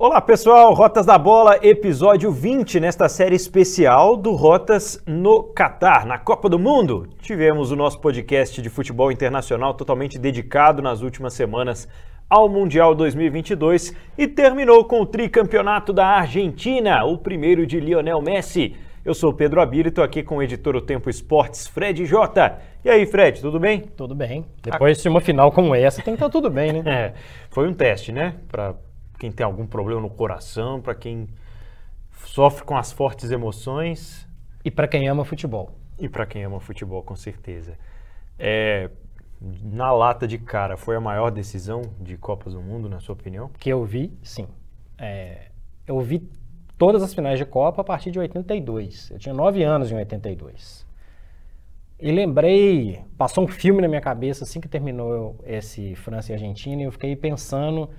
Olá pessoal, Rotas da Bola, episódio 20 nesta série especial do Rotas no Catar, na Copa do Mundo. Tivemos o nosso podcast de futebol internacional totalmente dedicado nas últimas semanas ao Mundial 2022 e terminou com o tricampeonato da Argentina, o primeiro de Lionel Messi. Eu sou Pedro Abílio, estou aqui com o editor O Tempo Esportes, Fred Jota. E aí, Fred, tudo bem? Tudo bem. Depois de uma final como essa, tem que estar tudo bem, né? É, foi um teste, né? Para quem tem algum problema no coração, para quem sofre com as fortes emoções. E para quem ama futebol. E para quem ama futebol, com certeza. É, na lata de cara, foi a maior decisão de Copas do Mundo, na sua opinião? Que eu vi, sim. É, eu vi todas as finais de Copa a partir de 82. Eu tinha nove anos em 82. E lembrei, passou um filme na minha cabeça assim que terminou esse França e Argentina, e eu fiquei pensando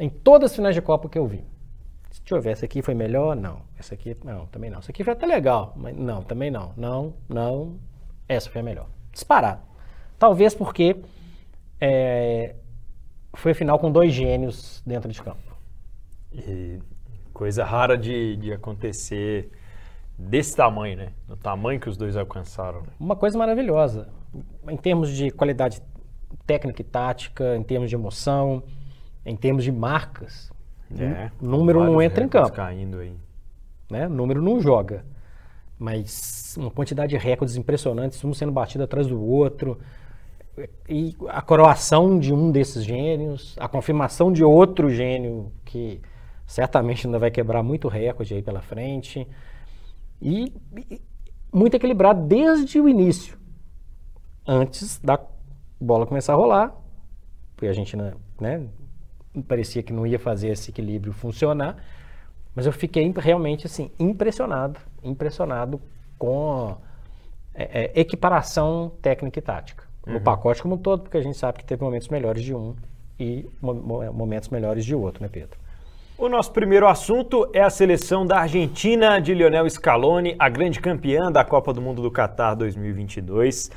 em todas as finais de Copa que eu vi. Deixa eu ver, essa aqui foi melhor? Não. Essa aqui, não, também não. Essa aqui foi até legal, mas não, também não. Não, não, essa foi a melhor. Disparado. Talvez porque é, foi a final com dois gênios dentro de campo. E coisa rara de, de acontecer desse tamanho, né? No tamanho que os dois alcançaram. Né? Uma coisa maravilhosa. Em termos de qualidade técnica e tática, em termos de emoção, em termos de marcas. É, o número não entra em campo. Caindo aí. Né? O número não joga. Mas uma quantidade de recordes impressionantes, um sendo batido atrás do outro. E a coroação de um desses gênios, a confirmação de outro gênio que certamente ainda vai quebrar muito recorde aí pela frente. E, e muito equilibrado desde o início. Antes da bola começar a rolar, porque a gente né, parecia que não ia fazer esse equilíbrio funcionar, mas eu fiquei realmente assim impressionado, impressionado com é, é, equiparação técnica e tática uhum. no pacote como um todo, porque a gente sabe que teve momentos melhores de um e momentos melhores de outro, né, Pedro? O nosso primeiro assunto é a seleção da Argentina de Lionel Scaloni, a grande campeã da Copa do Mundo do Catar 2022.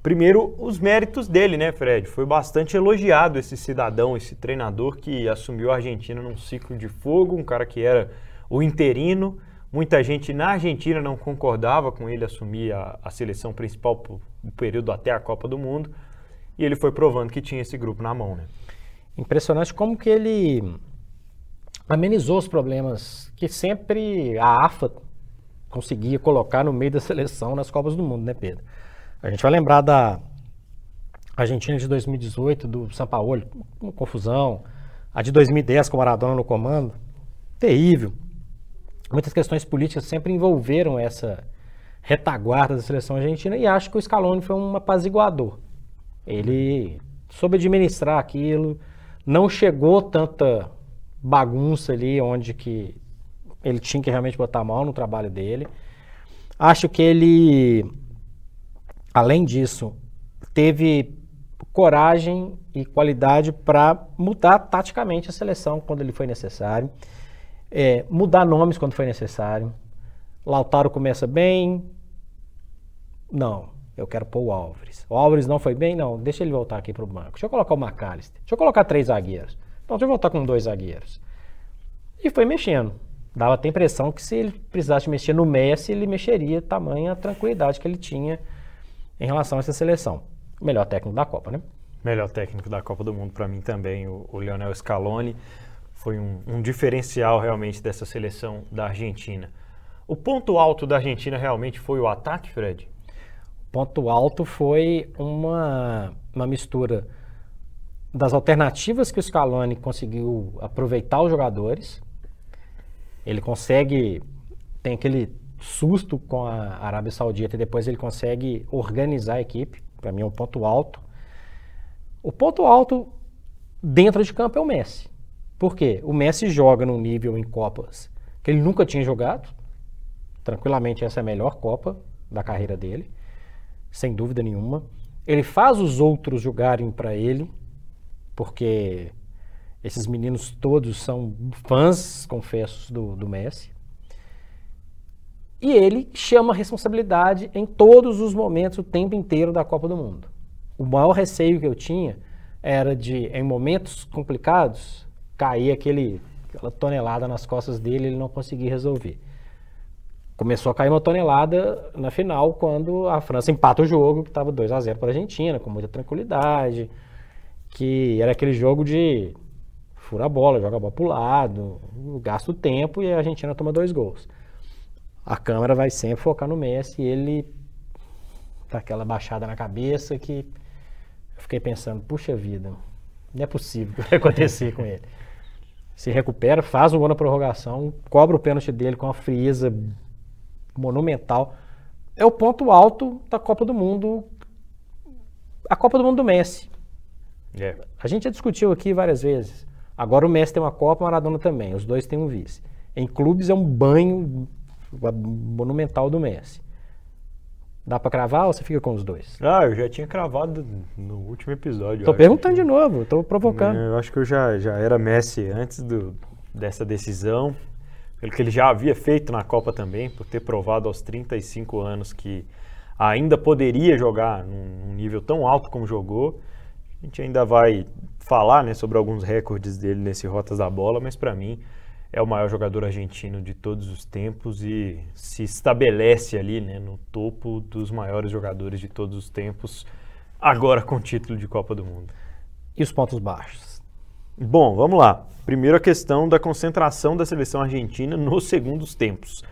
Primeiro, os méritos dele, né, Fred? Foi bastante elogiado esse cidadão, esse treinador que assumiu a Argentina num ciclo de fogo, um cara que era o interino. Muita gente na Argentina não concordava com ele assumir a, a seleção principal por período até a Copa do Mundo. E ele foi provando que tinha esse grupo na mão, né? Impressionante como que ele amenizou os problemas que sempre a AFA conseguia colocar no meio da seleção nas Copas do Mundo, né, Pedro? A gente vai lembrar da Argentina de 2018, do São Paulo, uma confusão. A de 2010 com o Maradona no comando, terrível. Muitas questões políticas sempre envolveram essa retaguarda da seleção argentina e acho que o Scaloni foi um apaziguador. Ele soube administrar aquilo, não chegou tanta bagunça ali onde que ele tinha que realmente botar a mão no trabalho dele. Acho que ele, além disso, teve coragem e qualidade para mudar taticamente a seleção quando ele foi necessário, é, mudar nomes quando foi necessário. Lautaro começa bem, não, eu quero pôr o Álvares. O Álvares não foi bem, não, deixa ele voltar aqui para o banco. Deixa eu colocar o McAllister, deixa eu colocar três zagueiros. Então, deixa eu voltar com dois zagueiros. E foi mexendo. Dava até a impressão que se ele precisasse mexer no Messi, ele mexeria tamanha tranquilidade que ele tinha em relação a essa seleção. O melhor técnico da Copa, né? Melhor técnico da Copa do Mundo para mim também, o, o Lionel Scaloni. Foi um, um diferencial realmente dessa seleção da Argentina. O ponto alto da Argentina realmente foi o ataque, Fred? O ponto alto foi uma, uma mistura das alternativas que o Scaloni conseguiu aproveitar os jogadores. Ele consegue, tem aquele susto com a Arábia Saudita e depois ele consegue organizar a equipe. Para mim é um ponto alto. O ponto alto dentro de campo é o Messi. Por quê? O Messi joga num nível em Copas que ele nunca tinha jogado. Tranquilamente essa é a melhor Copa da carreira dele, sem dúvida nenhuma. Ele faz os outros jogarem para ele, porque esses meninos todos são fãs, confesso, do, do Messi. E ele chama a responsabilidade em todos os momentos, o tempo inteiro da Copa do Mundo. O maior receio que eu tinha era de, em momentos complicados, cair aquele aquela tonelada nas costas dele, ele não conseguia resolver. Começou a cair uma tonelada na final, quando a França empata o jogo, que estava 2 a 0 para a Argentina, com muita tranquilidade, que era aquele jogo de fura a bola, joga a bola para o lado, gasta o tempo e a Argentina toma dois gols. A câmera vai sempre focar no Messi e ele tá aquela baixada na cabeça que eu fiquei pensando, puxa vida, não é possível que vai acontecer com ele. Se recupera, faz o gol na prorrogação, cobra o pênalti dele com uma frieza monumental. É o ponto alto da Copa do Mundo, a Copa do Mundo do Messi. É. A gente já discutiu aqui várias vezes. Agora o Messi tem uma Copa, o Maradona também. Os dois têm um vice. Em clubes é um banho monumental do Messi. Dá para cravar ou você fica com os dois? Ah, eu já tinha cravado no último episódio. Tô perguntando que... de novo, tô provocando. Eu acho que eu já, já era Messi antes do, dessa decisão, pelo que ele já havia feito na Copa também, por ter provado aos 35 anos que ainda poderia jogar num nível tão alto como jogou. A gente ainda vai falar né, sobre alguns recordes dele nesse Rotas da Bola, mas para mim é o maior jogador argentino de todos os tempos e se estabelece ali né, no topo dos maiores jogadores de todos os tempos, agora com título de Copa do Mundo. E os pontos baixos? Bom, vamos lá. Primeiro a questão da concentração da seleção argentina nos segundos tempos.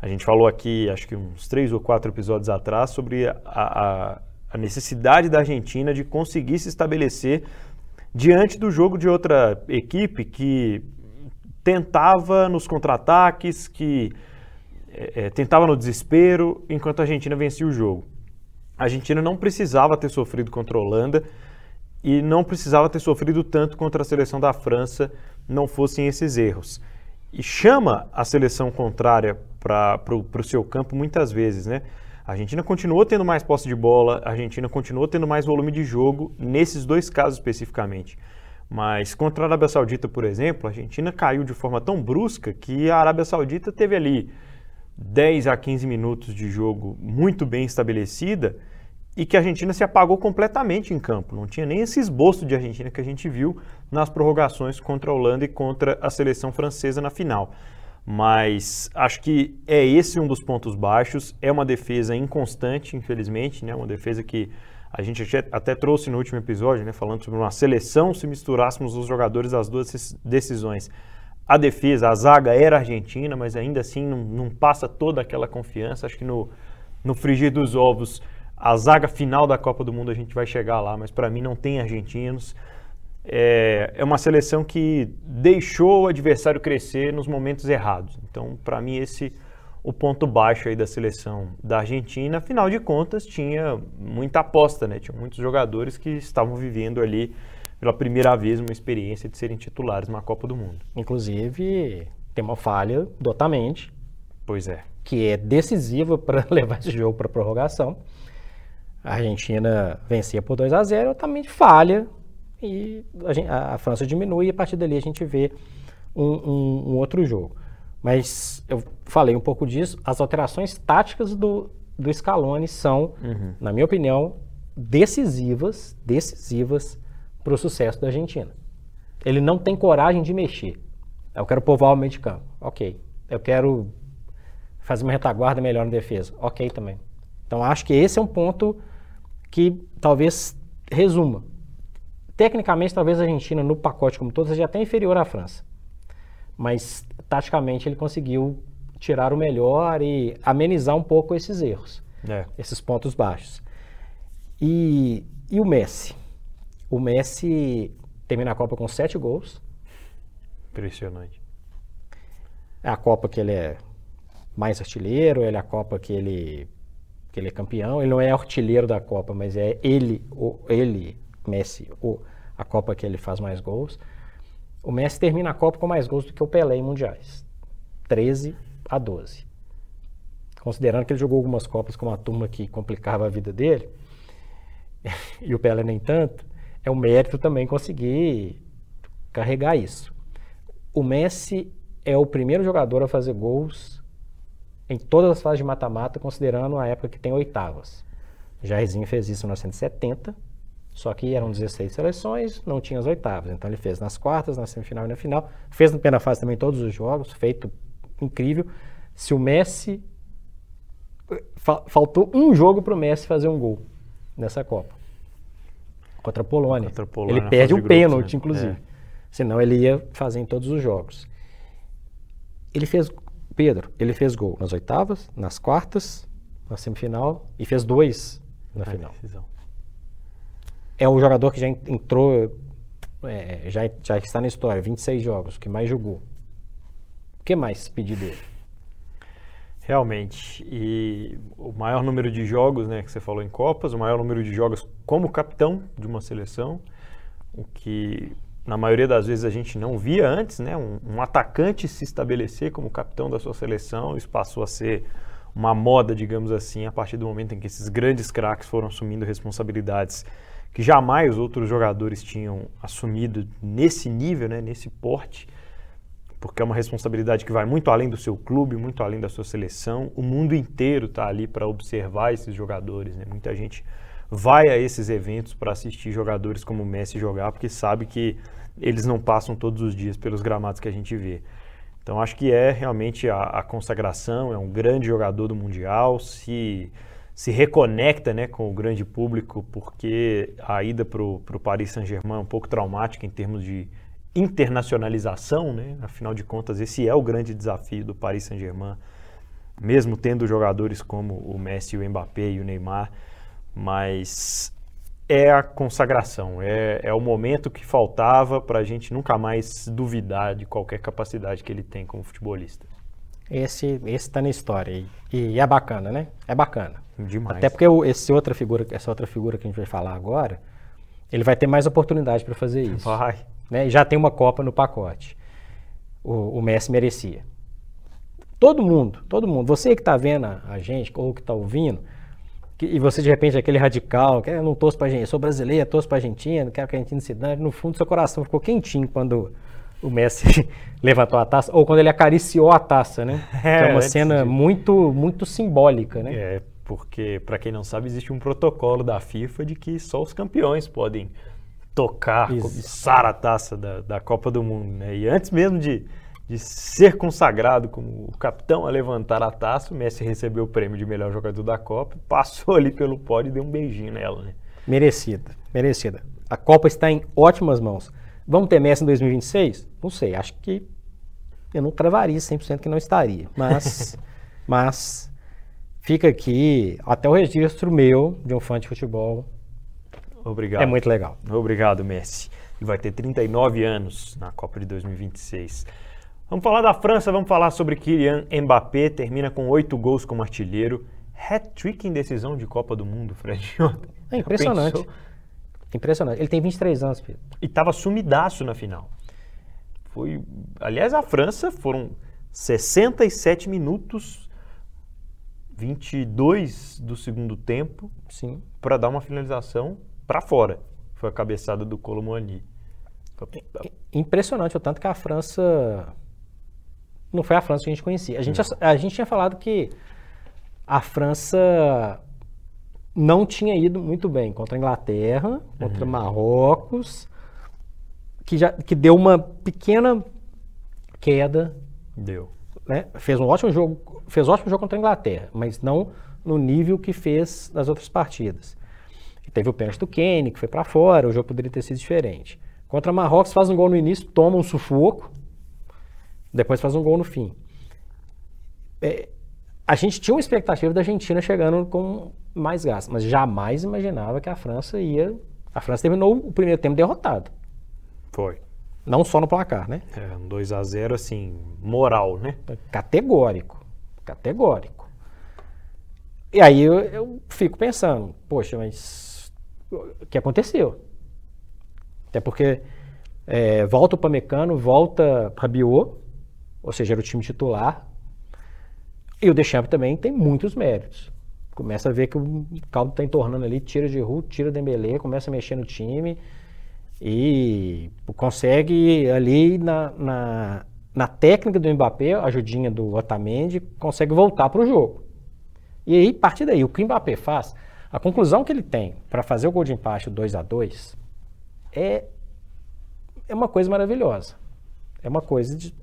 A gente falou aqui, acho que uns três ou quatro episódios atrás, sobre a, a, a necessidade da Argentina de conseguir se estabelecer diante do jogo de outra equipe que tentava nos contra-ataques, que é, é, tentava no desespero, enquanto a Argentina vencia o jogo. A Argentina não precisava ter sofrido contra a Holanda e não precisava ter sofrido tanto contra a seleção da França, não fossem esses erros. E chama a seleção contrária para o seu campo muitas vezes, né? A Argentina continuou tendo mais posse de bola, a Argentina continuou tendo mais volume de jogo, nesses dois casos especificamente. Mas contra a Arábia Saudita, por exemplo, a Argentina caiu de forma tão brusca que a Arábia Saudita teve ali 10 a 15 minutos de jogo muito bem estabelecida e que a Argentina se apagou completamente em campo. Não tinha nem esse esboço de Argentina que a gente viu nas prorrogações contra a Holanda e contra a seleção francesa na final. Mas acho que é esse um dos pontos baixos. É uma defesa inconstante, infelizmente, né? uma defesa que a gente até trouxe no último episódio, né, falando sobre uma seleção se misturássemos os jogadores das duas decisões. A defesa, a zaga era argentina, mas ainda assim não, não passa toda aquela confiança. Acho que no, no frigir dos ovos, a zaga final da Copa do Mundo a gente vai chegar lá, mas para mim não tem argentinos. É, é uma seleção que deixou o adversário crescer nos momentos errados. Então, para mim, esse o ponto baixo aí da seleção da Argentina. Afinal de contas, tinha muita aposta, né? Tinha muitos jogadores que estavam vivendo ali pela primeira vez uma experiência de serem titulares na Copa do Mundo. Inclusive, tem uma falha do Otamendi. Pois é. Que é decisiva para levar esse jogo para prorrogação. A Argentina vencia por 2 a 0 o Otamendi falha e a, a, França diminui e a partir dali a gente vê um, um, um outro jogo. Mas eu falei um pouco disso. As alterações táticas do, do Scaloni são, uhum. na minha opinião, decisivas, decisivas para o sucesso da Argentina. Ele não tem coragem de mexer. Eu quero povoar o meio de campo. Ok. Eu quero fazer uma retaguarda melhor na defesa. Ok também. Então acho que esse é um ponto que talvez resuma. Tecnicamente, talvez a Argentina, no pacote como todo, seja até inferior à França. Mas taticamente ele conseguiu tirar o melhor e amenizar um pouco esses erros, é. esses pontos baixos. E, e o Messi? O Messi termina a Copa com sete gols. Impressionante. É a Copa que ele é mais artilheiro, ele é a Copa que ele, que ele é campeão. Ele não é artilheiro da Copa, mas é ele, o, ele Messi, o, a Copa que ele faz mais gols. O Messi termina a Copa com mais gols do que o Pelé em mundiais. 13 a 12. Considerando que ele jogou algumas Copas com uma turma que complicava a vida dele, e o Pelé nem tanto, é um mérito também conseguir carregar isso. O Messi é o primeiro jogador a fazer gols em todas as fases de mata-mata, considerando a época que tem oitavas. Jairzinho fez isso em 1970, Só que eram 16 seleções, não tinha as oitavas. Então ele fez nas quartas, na semifinal e na final. Fez na primeira fase também todos os jogos, feito incrível. Se o Messi. fa- faltou um jogo para o Messi fazer um gol nessa Copa. Contra a Polônia. Contra a Polônia ele perde um grupos, pênalti, né? inclusive. É. Senão ele ia fazer em todos os jogos. Ele fez. Pedro, ele fez gol nas oitavas, nas quartas, na semifinal e fez dois na Na final. decisão. É o jogador que já en- entrou, é, já, já está na história, 26 jogos, que mais jogou. O que mais pedir dele? Realmente. E o maior número de jogos, né, que você falou em Copas, o maior número de jogos como capitão de uma seleção, o que na maioria das vezes a gente não via antes, né, um, um atacante se estabelecer como capitão da sua seleção, isso passou a ser uma moda, digamos assim, a partir do momento em que esses grandes craques foram assumindo responsabilidades que jamais outros jogadores tinham assumido nesse nível, né, nesse porte porque é uma responsabilidade que vai muito além do seu clube, muito além da sua seleção. O mundo inteiro está ali para observar esses jogadores. Né? Muita gente vai a esses eventos para assistir jogadores como o Messi jogar, porque sabe que eles não passam todos os dias pelos gramados que a gente vê. Então acho que é realmente a, a consagração, é um grande jogador do Mundial, se, se reconecta né, com o grande público, porque a ida para o Paris Saint-Germain é um pouco traumática em termos de internacionalização, né? afinal de contas esse é o grande desafio do Paris Saint-Germain, mesmo tendo jogadores como o Messi, o Mbappé e o Neymar, mas é a consagração, é, é o momento que faltava para a gente nunca mais duvidar de qualquer capacidade que ele tem como futebolista. Esse está na história e, e é bacana, né? É bacana. Demais. Até porque o- esse outra figura, essa outra figura que a gente vai falar agora, ele vai ter mais oportunidade para fazer isso. Vai. né? E já tem uma Copa no pacote. O, o Messi merecia. Todo mundo, todo mundo. Você que está vendo a, a gente, ou que está ouvindo, que- e você de repente é aquele radical, que "Ah, eu não torço para Argentina, sou brasileiro, torço para Argentina, não quero que a Argentina se dane. No fundo, seu coração ficou quentinho quando o Messi levantou a taça, ou quando ele acariciou a taça, né? que é uma antes cena muito, muito simbólica, né? É, porque, para quem não sabe, existe um protocolo da FIFA de que só os campeões podem tocar, Isso. cobiçar a taça da, da Copa do Mundo. Né? E antes mesmo de, de ser consagrado como o capitão a levantar a taça, o Messi recebeu o prêmio de melhor jogador da Copa, passou ali pelo pódio e deu um beijinho nela. Né? Merecida, merecida. A Copa está em ótimas mãos. Vamos ter Messi em 2026? Não sei, acho que eu não cravaria 100% que não estaria. Mas, mas fica aqui até o registro meu de um fã de futebol. Obrigado. É muito legal. Obrigado, Messi. E vai ter 39 anos na Copa de 2026. Vamos falar da França, vamos falar sobre Kylian Mbappé, termina com oito gols como artilheiro. Hat-trick em decisão de Copa do Mundo, Fred. É impressionante. pensou? Impressionante. Ele tem 23 anos, Pedro. E estava sumidaço na final. Foi, aliás, a França foram 67 minutos, 22 do segundo tempo, Sim. para dar uma finalização para fora. Foi a cabeçada do Colomani. Impressionante o tanto que a França não foi a França que a gente conhecia. A gente, já- a gente tinha falado que a França não tinha ido muito bem contra a Inglaterra, contra Marrocos, que, já, que deu uma pequena queda, Deu. Né? Fez um ótimo jogo, fez um ótimo jogo contra a Inglaterra, mas não no nível que fez nas outras partidas. Teve o pênalti do Kane, que foi para fora, o jogo poderia ter sido diferente. Contra Marrocos faz um gol no início, toma um sufoco, depois faz um gol no fim. É, a gente tinha uma expectativa da Argentina chegando com mais gás, mas jamais imaginava que a França ia. A França terminou o primeiro tempo derrotado. Foi. Não só no placar, né? É, um 2 a 0 assim, moral, né? Categórico. Categórico. E aí eu, eu fico pensando, poxa, mas o que aconteceu? Até porque é, volta o Pamecano, volta Rabiot, ou seja, era o time titular. E o Deschamps também tem muitos méritos. Começa a ver que o caldo está entornando ali, tira de Ru, tira Dembélé, começa a mexer no time e consegue ali na, na, na técnica do Mbappé, a ajudinha do Otamendi, consegue voltar para o jogo. E aí, a partir daí, o que o Mbappé faz, A conclusão que ele tem para fazer o gol de empate 2 a 2 é, é uma coisa maravilhosa. É uma coisa de.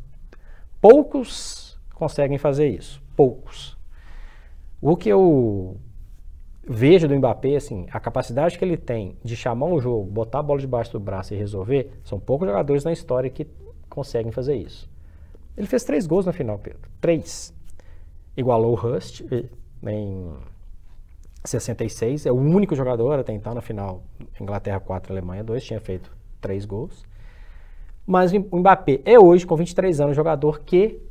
Poucos conseguem fazer isso. Poucos. O que eu vejo do Mbappé, assim, a capacidade que ele tem de chamar um jogo, botar a bola debaixo do braço e resolver, são poucos jogadores na história que conseguem fazer isso. Ele fez três gols na final, Pedro. Três. Igualou o Rust em 66. É o único jogador até então na final. Inglaterra 4, Alemanha 2. Tinha feito três gols. Mas o Mbappé é hoje, com 23 anos, jogador que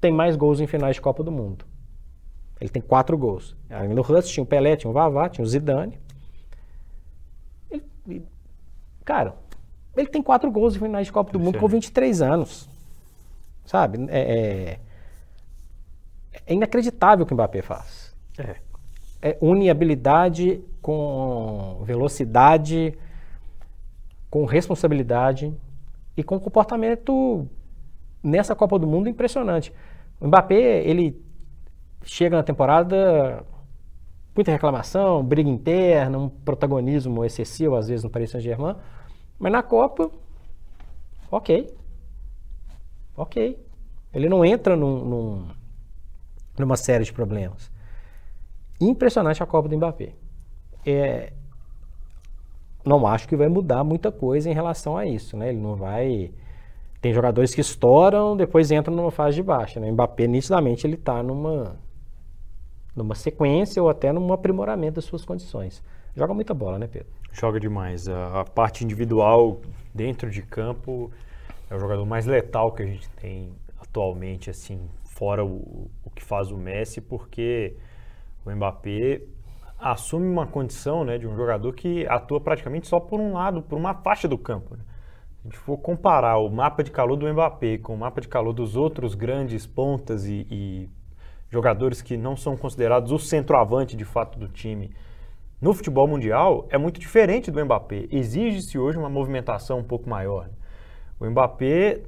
tem mais gols em finais de Copa do Mundo. Ele tem quatro gols. Além do Rust, tinha o Pelé, tinha o Vavá, tinha o Zidane. Ele, cara, ele tem quatro gols em finais de Copa do Mundo com 23 anos. Sabe? É, é, é inacreditável o que o Mbappé faz. É. é une habilidade com velocidade, com responsabilidade e com comportamento nessa Copa do Mundo impressionante. O Mbappé, ele chega na temporada muita reclamação, briga interna, um protagonismo excessivo às vezes no Paris Saint-Germain, mas na Copa, ok, ok. Ele não entra num, num, numa série de problemas. Impressionante a Copa do Mbappé. É, não acho que vai mudar muita coisa em relação a isso, né? Ele não vai. Tem jogadores que estouram, depois entram numa fase de baixa. Né? O Mbappé, nitidamente, ele está numa, numa sequência ou até num aprimoramento das suas condições. Joga muita bola, né, Pedro? Joga demais. A, a parte individual dentro de campo é o jogador mais letal que a gente tem atualmente, assim, fora o, o que faz o Messi, porque o Mbappé assume uma condição né, de um jogador que atua praticamente só por um lado, por uma faixa do campo. Né? Se a gente for comparar o mapa de calor do Mbappé com o mapa de calor dos outros grandes pontas e, e jogadores que não são considerados o centroavante de fato do time no futebol mundial, é muito diferente do Mbappé. Exige-se hoje uma movimentação um pouco maior. O Mbappé,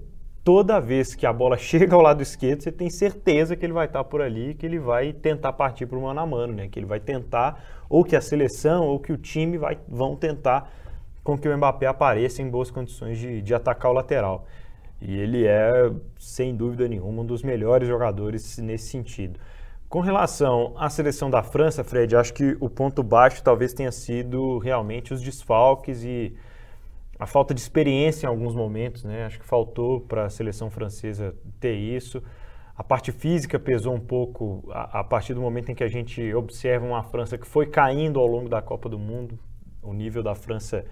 toda vez que a bola chega ao lado esquerdo, você tem certeza que ele vai estar por ali, que ele vai tentar partir para o mano a mano, né? Que ele vai tentar, ou que a seleção, ou que o time vai, vão tentar com que o Mbappé apareça em boas condições de, de atacar o lateral. E ele é, sem dúvida nenhuma, um dos melhores jogadores nesse sentido. Com relação à seleção da França, Fred, acho que o ponto baixo talvez tenha sido realmente os desfalques e a falta de experiência em alguns momentos, né? Acho que faltou para a seleção francesa ter isso. A parte física pesou um pouco a, a, partir do momento em que a gente observa uma França que foi caindo ao longo da Copa do Mundo. O nível da França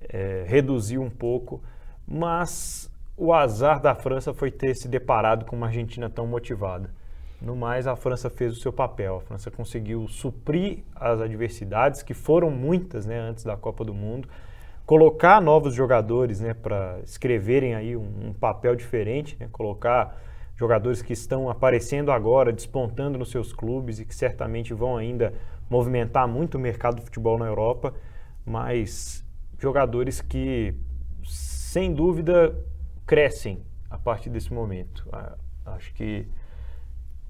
é, reduziu um pouco, mas o azar da França foi ter se deparado com uma Argentina tão motivada. No mais, a França fez o seu papel. A França conseguiu suprir as adversidades, que foram muitas né, antes da Copa do Mundo colocar novos jogadores né, para escreverem aí um, um papel diferente, né, colocar jogadores que estão aparecendo agora, despontando nos seus clubes e que certamente vão ainda movimentar muito o mercado do futebol na Europa, mas jogadores que, sem dúvida, crescem a partir desse momento. Acho que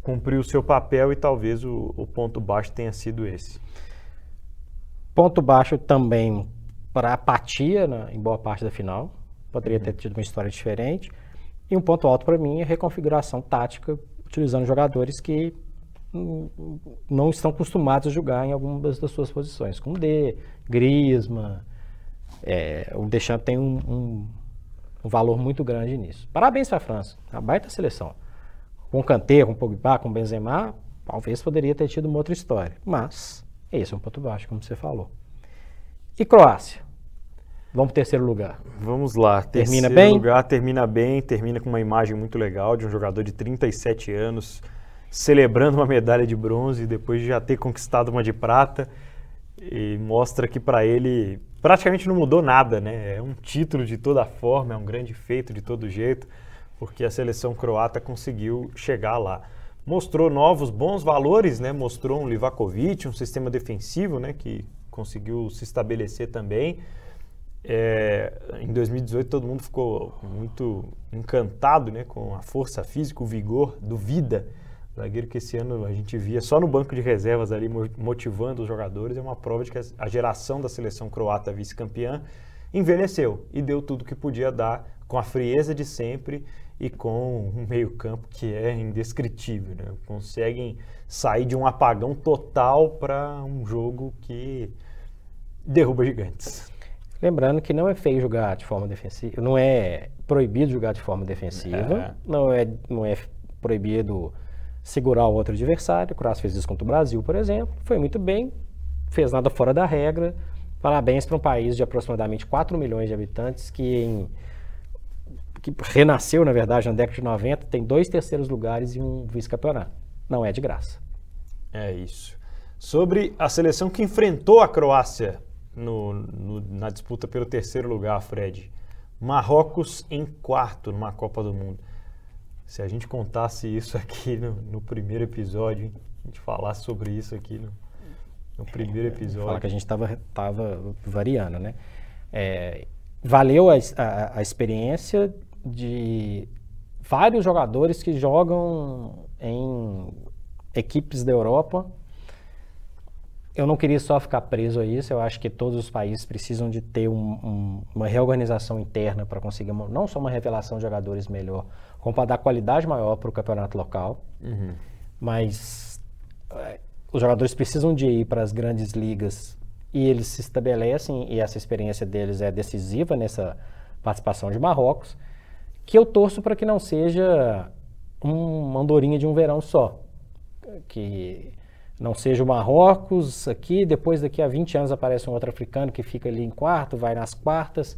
cumpriu o seu papel e talvez o, o ponto baixo tenha sido esse. Ponto baixo também para apatia na, em boa parte da final. Poderia ter tido uma história diferente. E um ponto alto para mim é a reconfiguração tática, utilizando jogadores que não estão acostumados a jogar em algumas das suas posições, como D, Grisma. É, o Deschamps tem um, um, um, valor muito grande nisso. Parabéns para a França, a baita seleção. Com Kanté, com Pogba, com Benzema, talvez poderia ter tido uma outra história. Mas esse é um ponto baixo, como você falou. E Croácia? Vamos para o terceiro lugar. Vamos lá. Termina bem? lugar, termina bem, termina com uma imagem muito legal de um jogador de 37 anos celebrando uma medalha de bronze depois de já ter conquistado uma de prata. E mostra que para ele praticamente não mudou nada, né? É um título de toda forma, é um grande feito de todo jeito, porque a seleção croata conseguiu chegar lá. Mostrou novos bons valores, né? Mostrou um Livakovic, um sistema defensivo, né? Que conseguiu se estabelecer também. É, em 2018 todo mundo ficou muito encantado né, com a força física, o vigor do Vida, Zagueiro que esse ano a gente via só no banco de reservas ali motivando os jogadores. É uma prova de que a geração da seleção croata vice-campeã envelheceu e deu tudo que podia dar com a frieza de sempre e com um meio-campo que é indescritível. Né? Conseguem sair de um apagão total para um jogo que derruba gigantes. Lembrando que não é feio jogar de forma defensiva, não é proibido jogar de forma defensiva, é. Não, é, não é proibido segurar o outro adversário. O Croácia fez isso contra o Brasil, por exemplo. Foi muito bem, fez nada fora da regra. Parabéns para um país de aproximadamente 4 milhões de habitantes que, em, que renasceu, na verdade, na década de 90, tem dois terceiros lugares e um vice-campeonato. Não é de graça. É isso. Sobre a seleção que enfrentou a Croácia no, no, na disputa pelo terceiro lugar, Fred. Marrocos em quarto numa Copa do Mundo. Se a gente contasse isso aqui no, no primeiro episódio, hein? a gente falasse sobre isso aqui no, no primeiro episódio. Falar que a gente estava tava variando, né? É, valeu a, a, a, experiência de vários jogadores que jogam em equipes da Europa. Eu não queria só ficar preso a isso, eu acho que todos os países precisam de ter um, um, uma reorganização interna para conseguir uma, não só uma revelação de jogadores melhor, como para dar qualidade maior para o campeonato local. Uhum. Mas é, os jogadores precisam de ir para as grandes ligas e eles se estabelecem, e essa experiência deles é decisiva nessa participação de Marrocos, que eu torço para que não seja uma andorinha de um verão só. Que não seja o Marrocos aqui, depois daqui a 20 anos aparece um outro africano que fica ali em quarto, vai nas quartas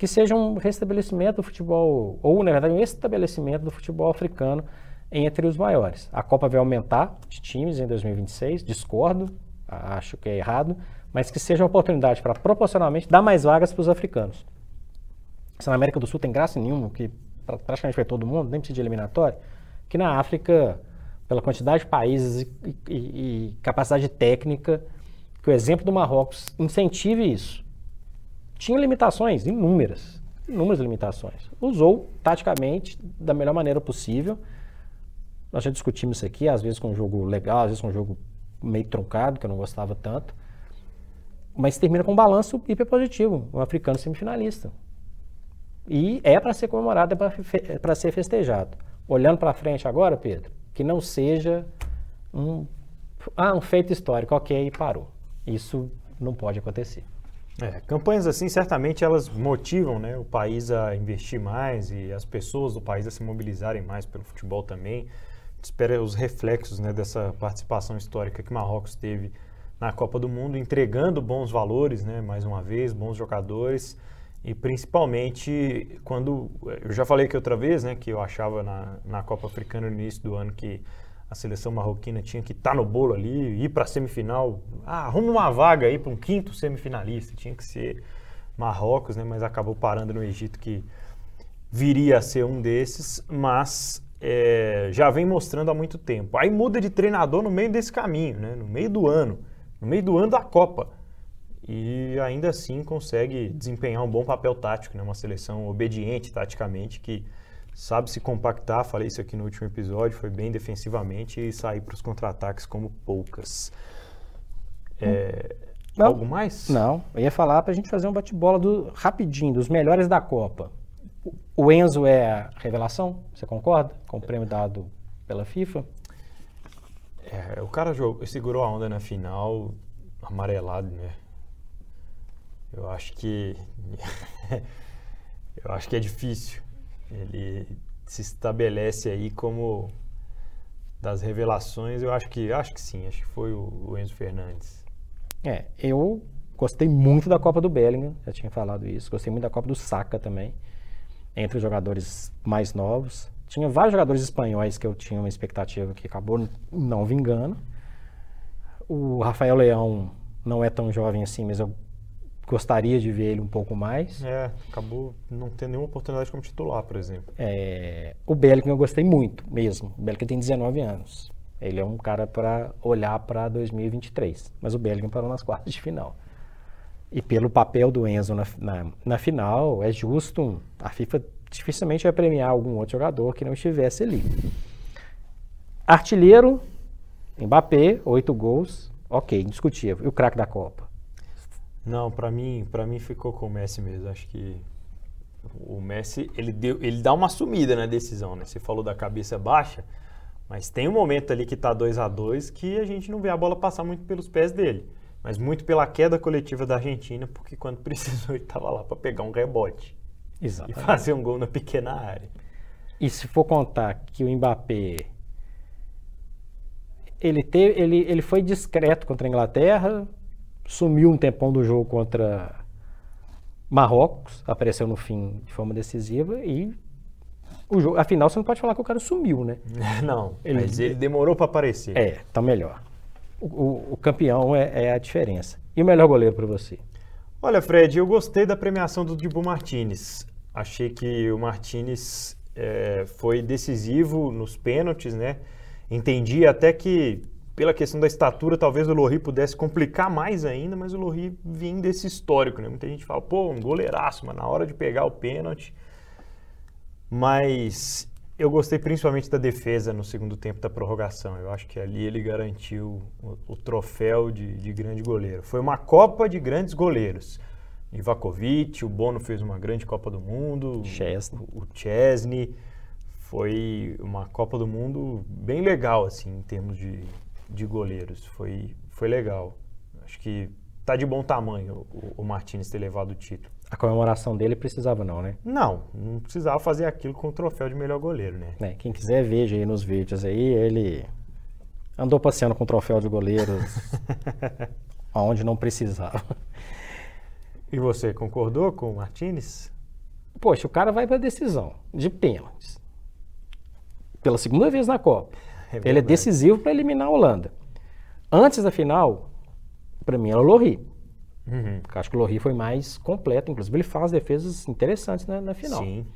que seja um restabelecimento do futebol, ou na verdade um estabelecimento do futebol africano entre os maiores. A Copa vai aumentar de times em 2026, discordo, acho que é errado, mas que seja uma oportunidade para proporcionalmente dar mais vagas para os africanos. Se na América do Sul tem graça nenhuma, que praticamente vai todo mundo, nem precisa de eliminatório, que na África, pela quantidade de países e, e, e capacidade técnica, que o exemplo do Marrocos incentive isso tinha limitações inúmeras, inúmeras limitações. Usou taticamente da melhor maneira possível. Nós já discutimos isso aqui, às vezes com um jogo legal, às vezes com um jogo meio truncado, que eu não gostava tanto. Mas termina com um balanço hiper positivo, um africano semifinalista. E é para ser comemorado, é para ser festejado. Olhando para frente agora, Pedro, que não seja um, ah, um feito histórico, ok, parou. Isso não pode acontecer. É, campanhas assim certamente elas motivam né, o país a investir mais e as pessoas do país a se mobilizarem mais pelo futebol também. Espera os reflexos né, dessa participação histórica que Marrocos teve na Copa do Mundo, entregando bons valores, né, mais uma vez, bons jogadores e principalmente quando eu já falei aqui outra vez, né, que eu achava na, na Copa Africana no início do ano que a seleção marroquina tinha que estar tá no bolo ali, ir para a semifinal. Ah, arruma uma vaga aí para um quinto semifinalista. Tinha que ser Marrocos, né? Mas acabou parando no Egito, que viria a ser um desses, mas é, já vem mostrando há muito tempo. Aí muda de treinador no meio desse caminho, né? No meio do ano, no meio do ano da Copa. E ainda assim consegue desempenhar um bom papel tático, né? Uma seleção obediente taticamente que sabe se compactar, falei isso aqui no último episódio, foi bem defensivamente e sair para os contra-ataques como poucas. É, não, algo mais? Não, eu ia falar para a gente fazer um bate-bola do, rapidinho, dos melhores da Copa. O Enzo é a revelação, você concorda? Com o prêmio dado pela FIFA? É, o cara jogou, segurou a onda na final, amarelado, né? Eu acho que. eu acho que é difícil ele se estabelece aí como das revelações, eu acho que acho que sim, acho que foi o, Enzo Fernandes. É, eu gostei muito da Copa do Bellingham, já tinha falado isso, gostei muito da Copa do Saka também, entre os jogadores mais novos. Tinha vários jogadores espanhóis que eu tinha uma expectativa que acabou não vingando. O Rafael Leão não é tão jovem assim, mas eu gostaria de ver ele um pouco mais. É, acabou não tendo nenhuma oportunidade como titular, por exemplo. É, o Bellingham eu gostei muito, mesmo. O Bellingham tem 19 anos. Ele é um cara para olhar para 2023. Mas o Bellingham parou nas quartas de final. E pelo papel do Enzo na, na, na final, é justo. A FIFA dificilmente vai premiar algum outro jogador que não estivesse ali. artilheiro, Mbappé, oito gols, ok, indiscutível. E o craque da Copa? Não, para mim, para mim ficou com o Messi mesmo. Acho que o Messi, ele, deu, ele dá uma sumida na decisão, né? Você falou da cabeça baixa, mas tem um momento ali que tá 2 a 2 que a gente não vê a bola passar muito pelos pés dele. Mas muito pela queda coletiva da Argentina, porque quando precisou ele estava lá para pegar um rebote. Exatamente. E fazer um gol na pequena área. E se for contar que o Mbappé ele, teve, ele, ele foi discreto contra a Inglaterra, sumiu um tempão do jogo contra Marrocos, apareceu no fim de forma decisiva e o jogo, afinal você não pode falar que o cara sumiu, né? Não, ele, mas ele demorou para aparecer. É, tá melhor. O, o, o campeão é, é, a diferença. E o melhor goleiro para você? Olha, Fred, eu gostei da premiação do Dibu Martinez. Achei que o Martinez é, foi decisivo nos pênaltis, né? Entendi até que, pela questão da estatura, talvez o Lohri pudesse complicar mais ainda, mas o Lohri vinha desse histórico, né? Muita gente fala, pô, um goleiraço, mas na hora de pegar o pênalti. Mas eu gostei principalmente da defesa no segundo tempo da prorrogação. Eu acho que ali ele garantiu o, o troféu de, de, grande goleiro. Foi uma Copa de grandes goleiros. Ivakovic, o Bono fez uma grande Copa do Mundo. Chesney. O, o Chesney foi uma Copa do Mundo bem legal, assim, em termos de, de goleiros. Foi, foi legal. Acho que tá de bom tamanho o, o Martins ter levado o título. A comemoração dele precisava não, né? Não, não precisava fazer aquilo com o troféu de melhor goleiro, né? É, quem quiser veja aí nos vídeos aí, ele andou passeando com o troféu de goleiro aonde não precisava. E você concordou com o Martinez? Poxa, o cara vai para decisão de pênaltis pela segunda vez na Copa. É ele é decisivo para eliminar a Holanda. Antes da final, para mim era o Lohri. Uhum. Acho que o Lohri foi mais completo, inclusive ele faz defesas interessantes na, na final. Sim.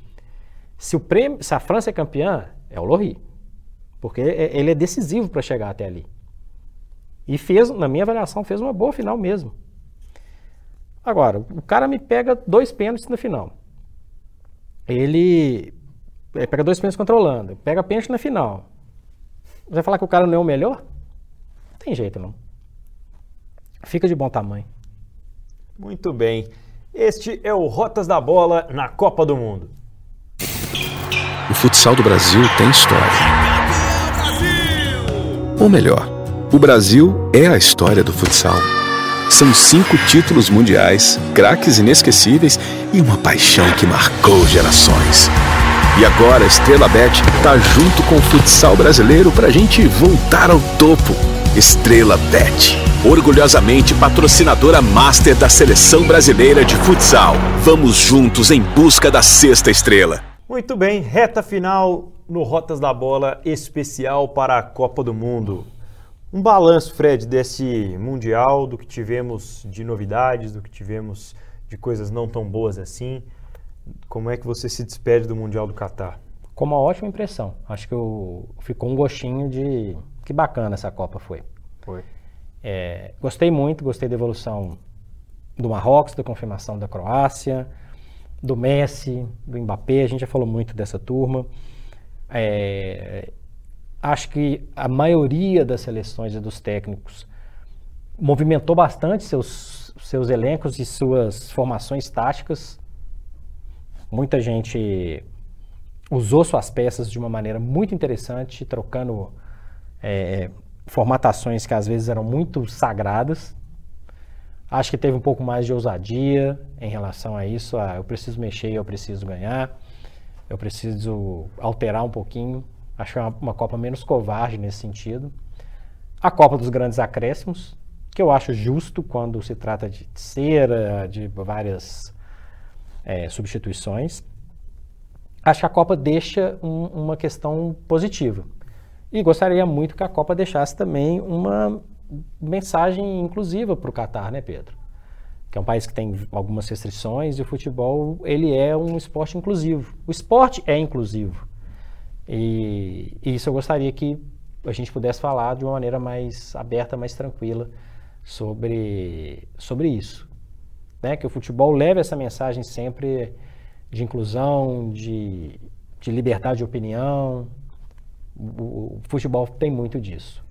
Se, o prêmio, se a França é campeã, é o Lohri. Porque é, ele é decisivo para chegar até ali. E fez, na minha avaliação, fez uma boa final mesmo. Agora, o cara me pega dois pênaltis na final. Ele é, pega dois pênaltis contra a Holanda, pega pênalti na final. Você vai falar que o cara não é o melhor? Não tem jeito, não. Fica de bom tamanho. Muito bem. Este é o Rotas da Bola na Copa do Mundo. O futsal do Brasil tem história. Ou melhor, o Brasil é a história do futsal. São cinco títulos mundiais, craques inesquecíveis e uma paixão que marcou gerações. E agora a Estrela Bet tá junto com o futsal brasileiro pra gente voltar ao topo. Estrela Bet, orgulhosamente patrocinadora master da seleção brasileira de futsal. Vamos juntos em busca da sexta estrela. Muito bem, reta final no Rotas da Bola especial para a Copa do Mundo. Um balanço, Fred, desse Mundial, do que tivemos de novidades, do que tivemos de coisas não tão boas assim. Como é que você se despede do Mundial do Catar? Com uma ótima impressão. Acho que eu, ficou um gostinho de que bacana essa Copa foi. Foi. É, gostei muito, gostei da evolução do Marrocos, da confirmação da Croácia, do Messi, do Mbappé. A gente já falou muito dessa turma. É, acho que a maioria das seleções e dos técnicos movimentou bastante seus, seus elencos e suas formações táticas Muita gente usou suas peças de uma maneira muito interessante, trocando é, formatações que às vezes eram muito sagradas. Acho que teve um pouco mais de ousadia em relação a isso. Eu preciso mexer, eu preciso ganhar, eu preciso alterar um pouquinho. Acho que é uma, uma Copa menos covarde nesse sentido. A Copa dos Grandes Acréscimos, que eu acho justo quando se trata de cera, de várias é, substituições, acho que a Copa deixa um, uma questão positiva. E gostaria muito que a Copa deixasse também uma mensagem inclusiva para o Catar, né, Pedro? Que é um país que tem algumas restrições e o futebol ele é um esporte inclusivo. O esporte é inclusivo. E, e isso eu gostaria que a gente pudesse falar de uma maneira mais aberta, mais tranquila sobre, sobre isso né? Que o futebol leve essa mensagem sempre de inclusão, de, de liberdade de opinião, O, o futebol tem muito disso.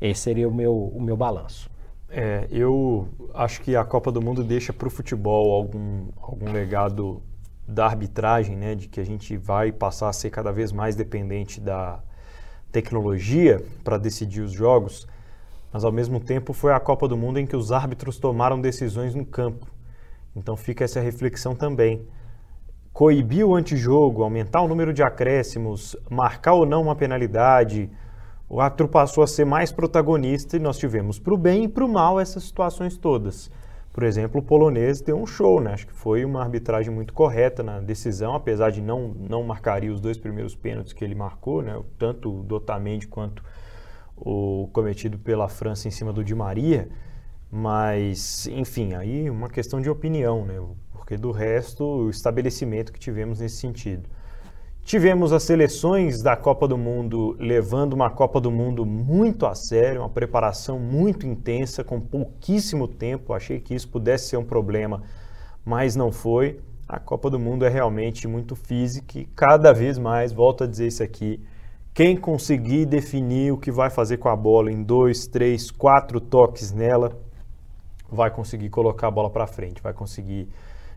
Esse seria o meu, o meu balanço. É, eu acho que a Copa do Mundo deixa para o futebol algum, algum legado da arbitragem, né, de que a gente vai passar a ser cada vez mais dependente da tecnologia para decidir os jogos, mas ao mesmo tempo foi a Copa do Mundo em que os árbitros tomaram decisões no campo. Então fica essa reflexão também. Coibir o antijogo, aumentar o número de acréscimos, marcar ou não uma penalidade, o árbitro passou a ser mais protagonista e nós tivemos para o bem e para o mal essas situações todas. Por exemplo, o polonês deu um show, né? Acho que foi uma arbitragem muito correta na decisão, apesar de não, não marcaria os dois primeiros pênaltis que ele marcou, né? Tanto o do Otamendi quanto o cometido pela França em cima do Di Maria. Mas, enfim, aí uma questão de opinião, né? Porque do resto, o estabelecimento que tivemos nesse sentido. Tivemos as seleções da Copa do Mundo levando uma Copa do Mundo muito a sério, uma preparação muito intensa, com pouquíssimo tempo. Achei que isso pudesse ser um problema, mas não foi. A Copa do Mundo é realmente muito física e cada vez mais, volto a dizer isso aqui, quem conseguir definir o que vai fazer com a bola em dois, três, quatro toques nela, vai conseguir colocar a bola para frente, vai conseguir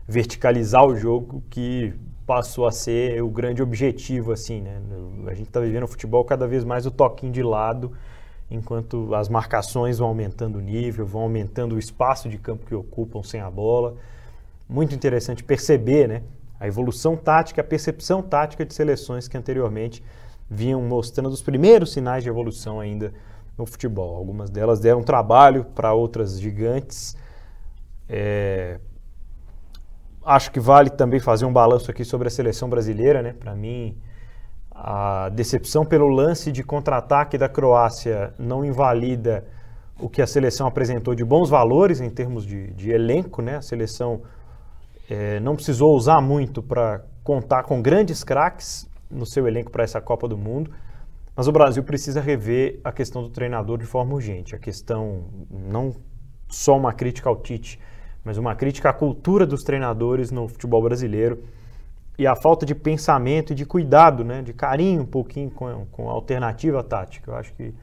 verticalizar o jogo que passou a ser o grande objetivo, assim, né? A gente está vivendo o futebol cada vez mais o toquinho de lado, enquanto as marcações vão aumentando o nível, vão aumentando o espaço de campo que ocupam sem a bola. Muito interessante perceber, né? A evolução tática, a percepção tática de seleções que anteriormente vinham mostrando os primeiros sinais de evolução ainda no futebol. Algumas delas deram trabalho para outras gigantes. É, acho que vale também fazer um balanço aqui sobre a seleção brasileira, né? Para mim, a decepção pelo lance de contra-ataque da Croácia não invalida o que a seleção apresentou de bons valores em termos de, de elenco, né? A seleção é, não precisou usar muito para contar com grandes craques no seu elenco para essa Copa do Mundo, mas o Brasil precisa rever a questão do treinador de forma urgente. A questão, não só uma crítica ao Tite, mas uma crítica à cultura dos treinadores no futebol brasileiro e a falta de pensamento e de cuidado, né, de carinho um pouquinho com, com a alternativa tática. Eu acho que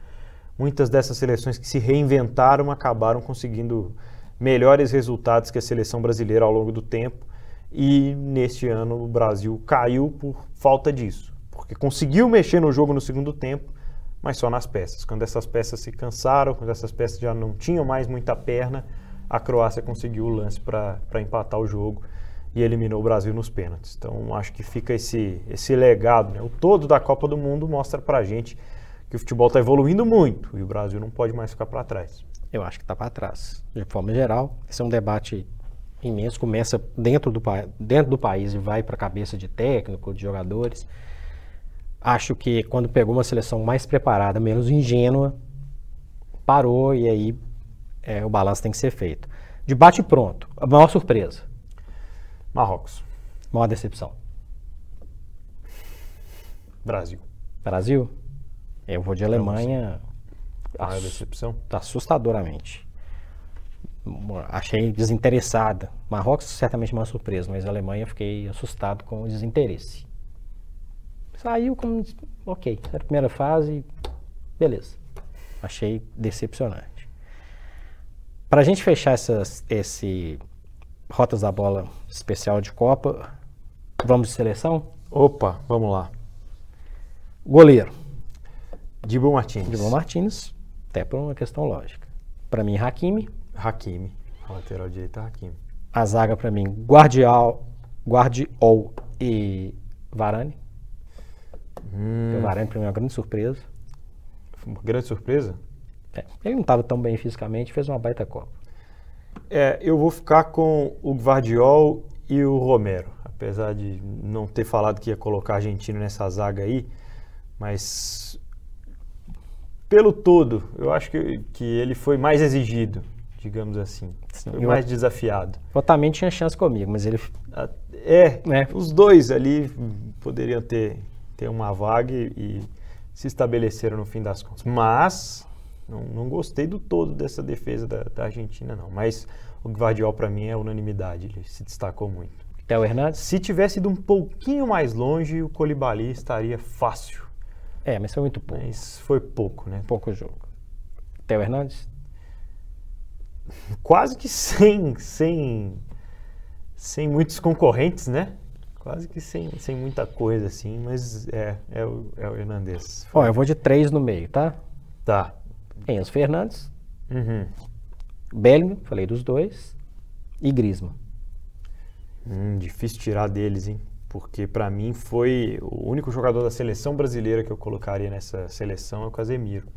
muitas dessas seleções que se reinventaram acabaram conseguindo melhores resultados que a seleção brasileira ao longo do tempo e neste ano o Brasil caiu por falta disso, porque conseguiu mexer no jogo no segundo tempo, mas só nas peças. Quando essas peças se cansaram, quando essas peças já não tinham mais muita perna, a Croácia conseguiu o lance para empatar o jogo e eliminou o Brasil nos pênaltis. Então acho que fica esse, esse legado. Né? O todo da Copa do Mundo mostra para a gente que o futebol está evoluindo muito e o Brasil não pode mais ficar para trás. Eu acho que está para trás. De forma geral, esse é um debate imenso, começa dentro do, dentro do país e vai para a cabeça de técnico, de jogadores. Acho que quando pegou uma seleção mais preparada, menos ingênua, parou e aí é, o balanço tem que ser feito. Debate pronto. A maior surpresa? Marrocos. Maior decepção? Brasil. Brasil? Eu vou de Alemanha. Maior decepção? Assustadoramente. Achei desinteressada. Marrocos certamente uma surpresa, mas a Alemanha fiquei assustado com o desinteresse. Saiu como. Ok, era a primeira fase, beleza. Achei decepcionante. Para a gente fechar essas, esse Rotas da Bola especial de Copa, vamos de seleção? Opa, vamos lá. Goleiro. Dibo Martins. Dibo Martins, até por uma questão lógica. Para mim, Hakimi. Hakimi. lateral direito, Hakimi. A zaga para mim, Guardial, Guardiol e Varane. Hum. O Varane para mim é uma grande surpresa. Uma grande surpresa? É, ele não estava tão bem fisicamente, fez uma baita Copa. É, eu vou ficar com o Guardiol e o Romero, apesar de não ter falado que ia colocar argentino nessa zaga aí, mas pelo todo, eu acho que, que ele foi mais exigido, digamos assim, Sim, foi mais desafiado. O Otamendi tinha chance comigo, mas ele... É, é, os dois ali poderiam ter, ter uma vaga e, e se estabeleceram no fim das contas, mas não, não gostei do todo dessa defesa da, da Argentina, não. Mas o Guardiol, para mim, é unanimidade. Ele se destacou muito. Theo Hernandes? Se tivesse ido um pouquinho mais longe, o Colibali estaria fácil É, mas foi muito pouco. Mas foi pouco, né? Pouco jogo. Theo Hernandes? Quase que sem, sem, sem muitos concorrentes, né? Quase que sem, sem muita coisa, assim, mas é, é o, é o Hernandes. Ó, eu vou de três no meio, tá? Tá. Enzo Fernandes, Uhum. Bellingham, falei dos dois, e Griezmann. Hum, difícil tirar deles, hein? Porque pra mim foi o único jogador da seleção brasileira que eu colocaria nessa seleção é o Casemiro.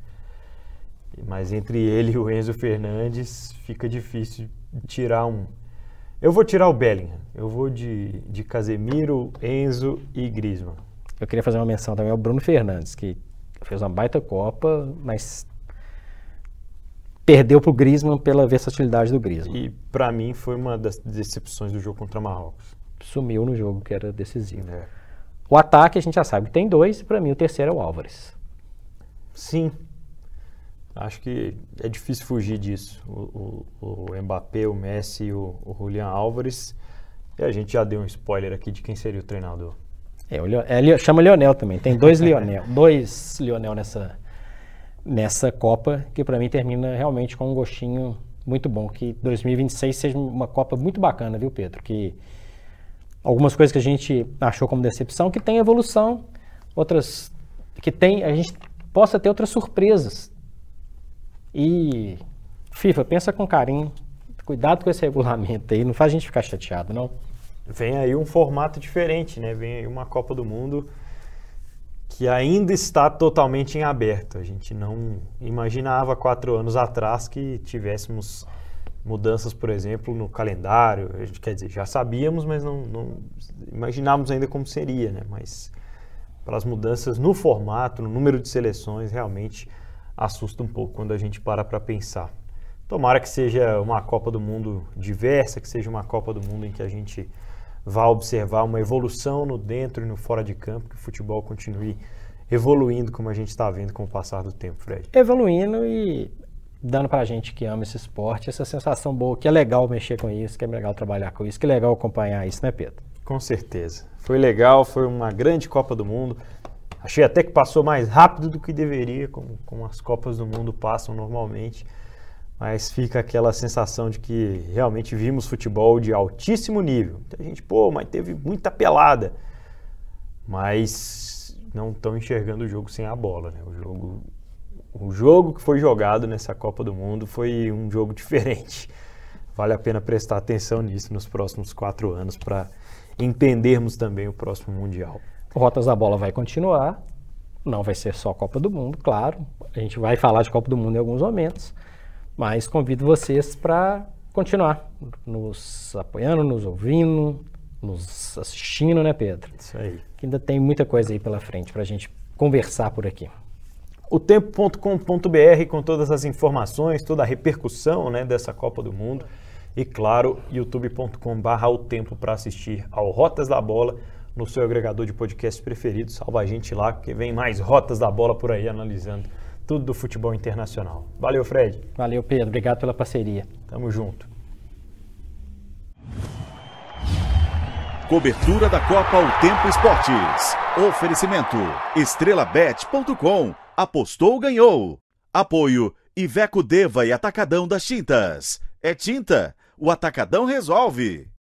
Mas entre ele e o Enzo Fernandes fica difícil tirar um. Eu vou tirar o Bellingham. Eu vou de, de Casemiro, Enzo e Griezmann. Eu queria fazer uma menção também ao Bruno Fernandes, que fez uma baita Copa, mas perdeu pro Griezmann pela versatilidade do Griezmann. E pra mim foi uma das decepções do jogo contra Marrocos. Sumiu no jogo que era decisivo. É. O ataque a gente já sabe que tem dois, e pra mim o terceiro é o Álvares. Sim. Acho que é difícil fugir disso. O, o, o Mbappé, o Messi e o, o Julian Álvares. E a gente já deu um spoiler aqui de quem seria o treinador. É, o Leo- é, chama Lionel também. Tem dois Lionel, dois Lionel nessa, nessa Copa, que pra mim termina realmente com um gostinho muito bom. Que 2026 seja uma Copa muito bacana, viu, Pedro? Que algumas coisas que a gente achou como decepção, que tem evolução, outras que tem, a gente possa ter outras surpresas. E FIFA, pensa com carinho, cuidado com esse regulamento aí, não faz a gente ficar chateado, não. Vem aí um formato diferente, né? Vem aí uma Copa do Mundo que ainda está totalmente em aberto. A gente não imaginava quatro anos atrás que tivéssemos mudanças, por exemplo, no calendário. A gente, quer dizer, já sabíamos, mas não, não imaginávamos ainda como seria, né? Mas para as mudanças no formato, no número de seleções, realmente assusta um pouco quando a gente para para pensar. Tomara que seja uma Copa do Mundo diversa, que seja uma Copa do Mundo em que a gente vá observar uma evolução no dentro e no fora de campo, que o futebol continue evoluindo como a gente está vendo com o passar do tempo, Fred. evoluindo e dando pra gente que ama esse esporte essa sensação boa, que é legal mexer com isso, que é legal trabalhar com isso, que é legal acompanhar isso, né, Pedro? Com certeza. Foi legal, foi uma grande Copa do Mundo. Achei até que passou mais rápido do que deveria, como, como as Copas do Mundo passam normalmente. Mas fica aquela sensação de que realmente vimos futebol de altíssimo nível. Muita gente, pô, mas teve muita pelada. Mas não estão enxergando o jogo sem a bola, né? O jogo, o jogo que foi jogado nessa Copa do Mundo foi um jogo diferente. Vale a pena prestar atenção nisso nos próximos quatro anos para entendermos também o próximo Mundial. Rotas da Bola vai continuar, não vai ser só Copa do Mundo, claro, a gente vai falar de Copa do Mundo em alguns momentos, mas convido vocês para continuar nos apoiando, nos ouvindo, nos assistindo, né, Pedro? Isso aí. Que ainda tem muita coisa aí pela frente para a gente conversar por aqui. O tempo.com.br com todas as informações, toda a repercussão né, dessa Copa do Mundo. E claro, youtube.com.br o tempo para assistir ao Rotas da Bola no seu agregador de podcast preferido. Salva a gente lá, porque vem mais Rotas da Bola por aí analisando tudo do futebol internacional. Valeu, Fred. Valeu, Pedro. Obrigado pela parceria. Tamo junto. Cobertura da Copa O Tempo Esportes. Oferecimento estrelabet.com. Apostou, ganhou. Apoio Iveco Deva e Atacadão das Tintas. É tinta, o Atacadão resolve.